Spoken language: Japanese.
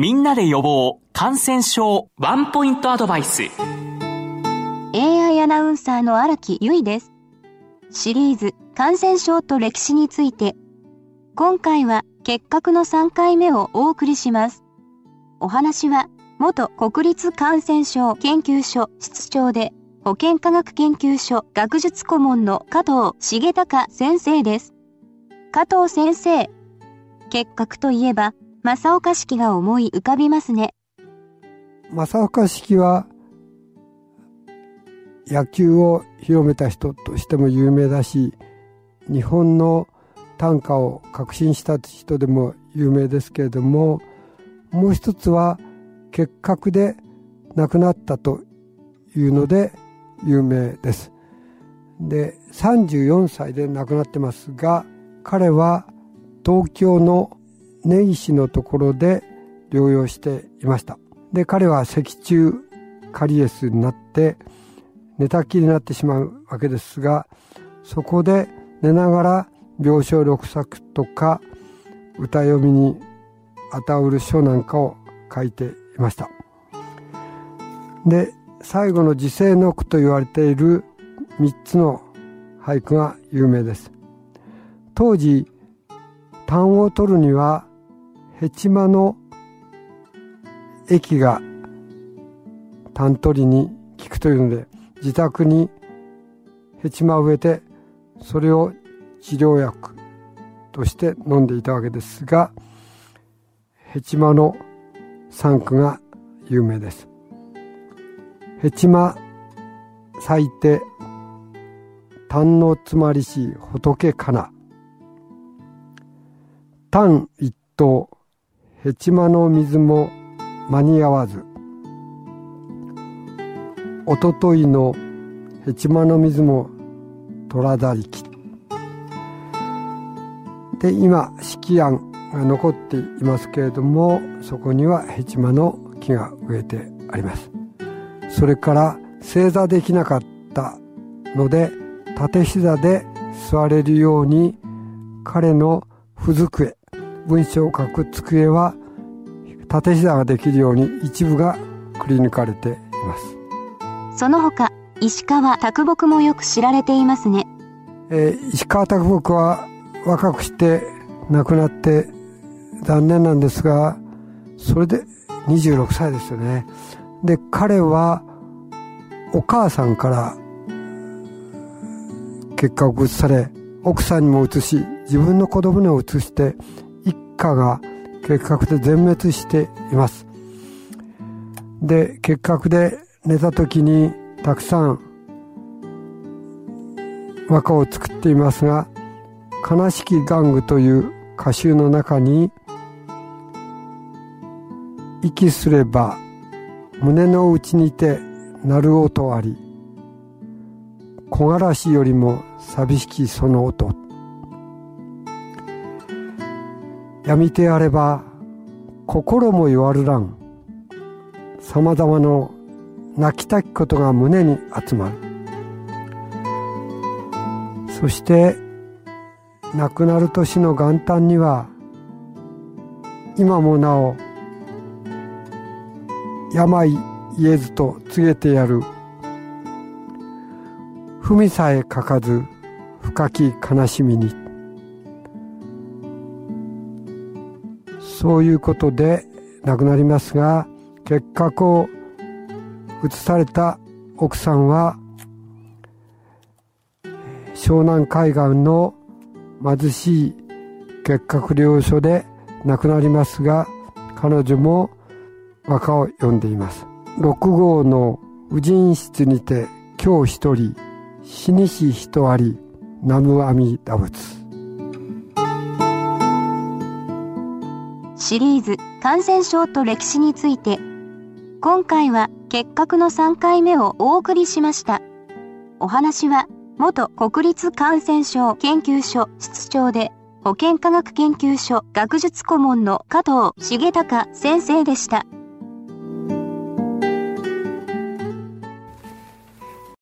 みんなで予防感染症ワンポイントアドバイス。AI アナウンサーの荒木由衣です。シリーズ感染症と歴史について。今回は結核の3回目をお送りします。お話は元国立感染症研究所室長で保健科学研究所学術顧問の加藤重隆先生です。加藤先生結核といえば正岡式が思い浮かびますね。正岡式は野球を広めた人としても有名だし日本の短歌を革新した人でも有名ですけれどももう一つは結核で亡くなったというので有名です。で34歳で亡くなってますが彼は東京の根岸のところで療養していました。で彼は脊柱カリエスになって寝たきりになってしまうわけですがそこで寝ながら病床六作とか歌読みにあたうる書なんかを書いていました。で最後の時世の句と言われている3つの俳句が有名です。当時単を取るにはヘチマの液がタン取りに効くというので自宅にヘチマを植えてそれを治療薬として飲んでいたわけですがヘチマの産区が有名です。ヘチマ咲いて丹のつまりし仏かな。丹一頭ヘチマの水も間に合わず。おとといのヘチマの水も虎だりき。で今式案が残っていますけれどもそこにはヘチマの木が植えてあります。それから正座できなかったので縦膝で座れるように彼の不机文章を書く机は縦膝ができるように一部がくり抜かれています。その他石川啄木もよく知られていますね、えー、石川啄木は若くして亡くなって残念なんですがそれで26歳ですよね。で彼はお母さんから結果を移され奥さんにも移し自分の子供にも移して家が結核で全滅しています。で結核で寝た時にたくさん和歌を作っていますが「悲しき玩具」という歌集の中に「息すれば胸の内にて鳴る音あり木枯らしよりも寂しきその音」闇てあれば心も弱るらんさまざまの泣きたきことが胸に集まる。そして亡くなる年の元旦には今もなお病言えずと告げてやる。文さえ書かず深き悲しみに。そういうことで亡くなりますが結核を移された奥さんは湘南海岸の貧しい結核療所で亡くなりますが彼女も和歌を読んでいます。6号の婦人室にて今日一人死にし人あり南無阿弥陀仏。シリーズ感染症と歴史について今回は結核の3回目をお送りしましたお話は元国立感染症研究所室長で保健科学研究所学術顧問の加藤重隆先生でした。